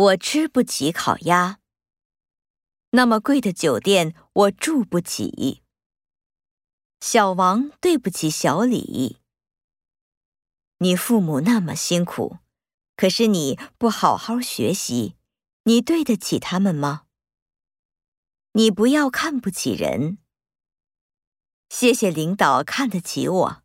我吃不起烤鸭。那么贵的酒店我住不起。小王对不起小李。你父母那么辛苦可是你不好好学习你对得起他们吗？你不要看不起人。谢谢领导看得起我。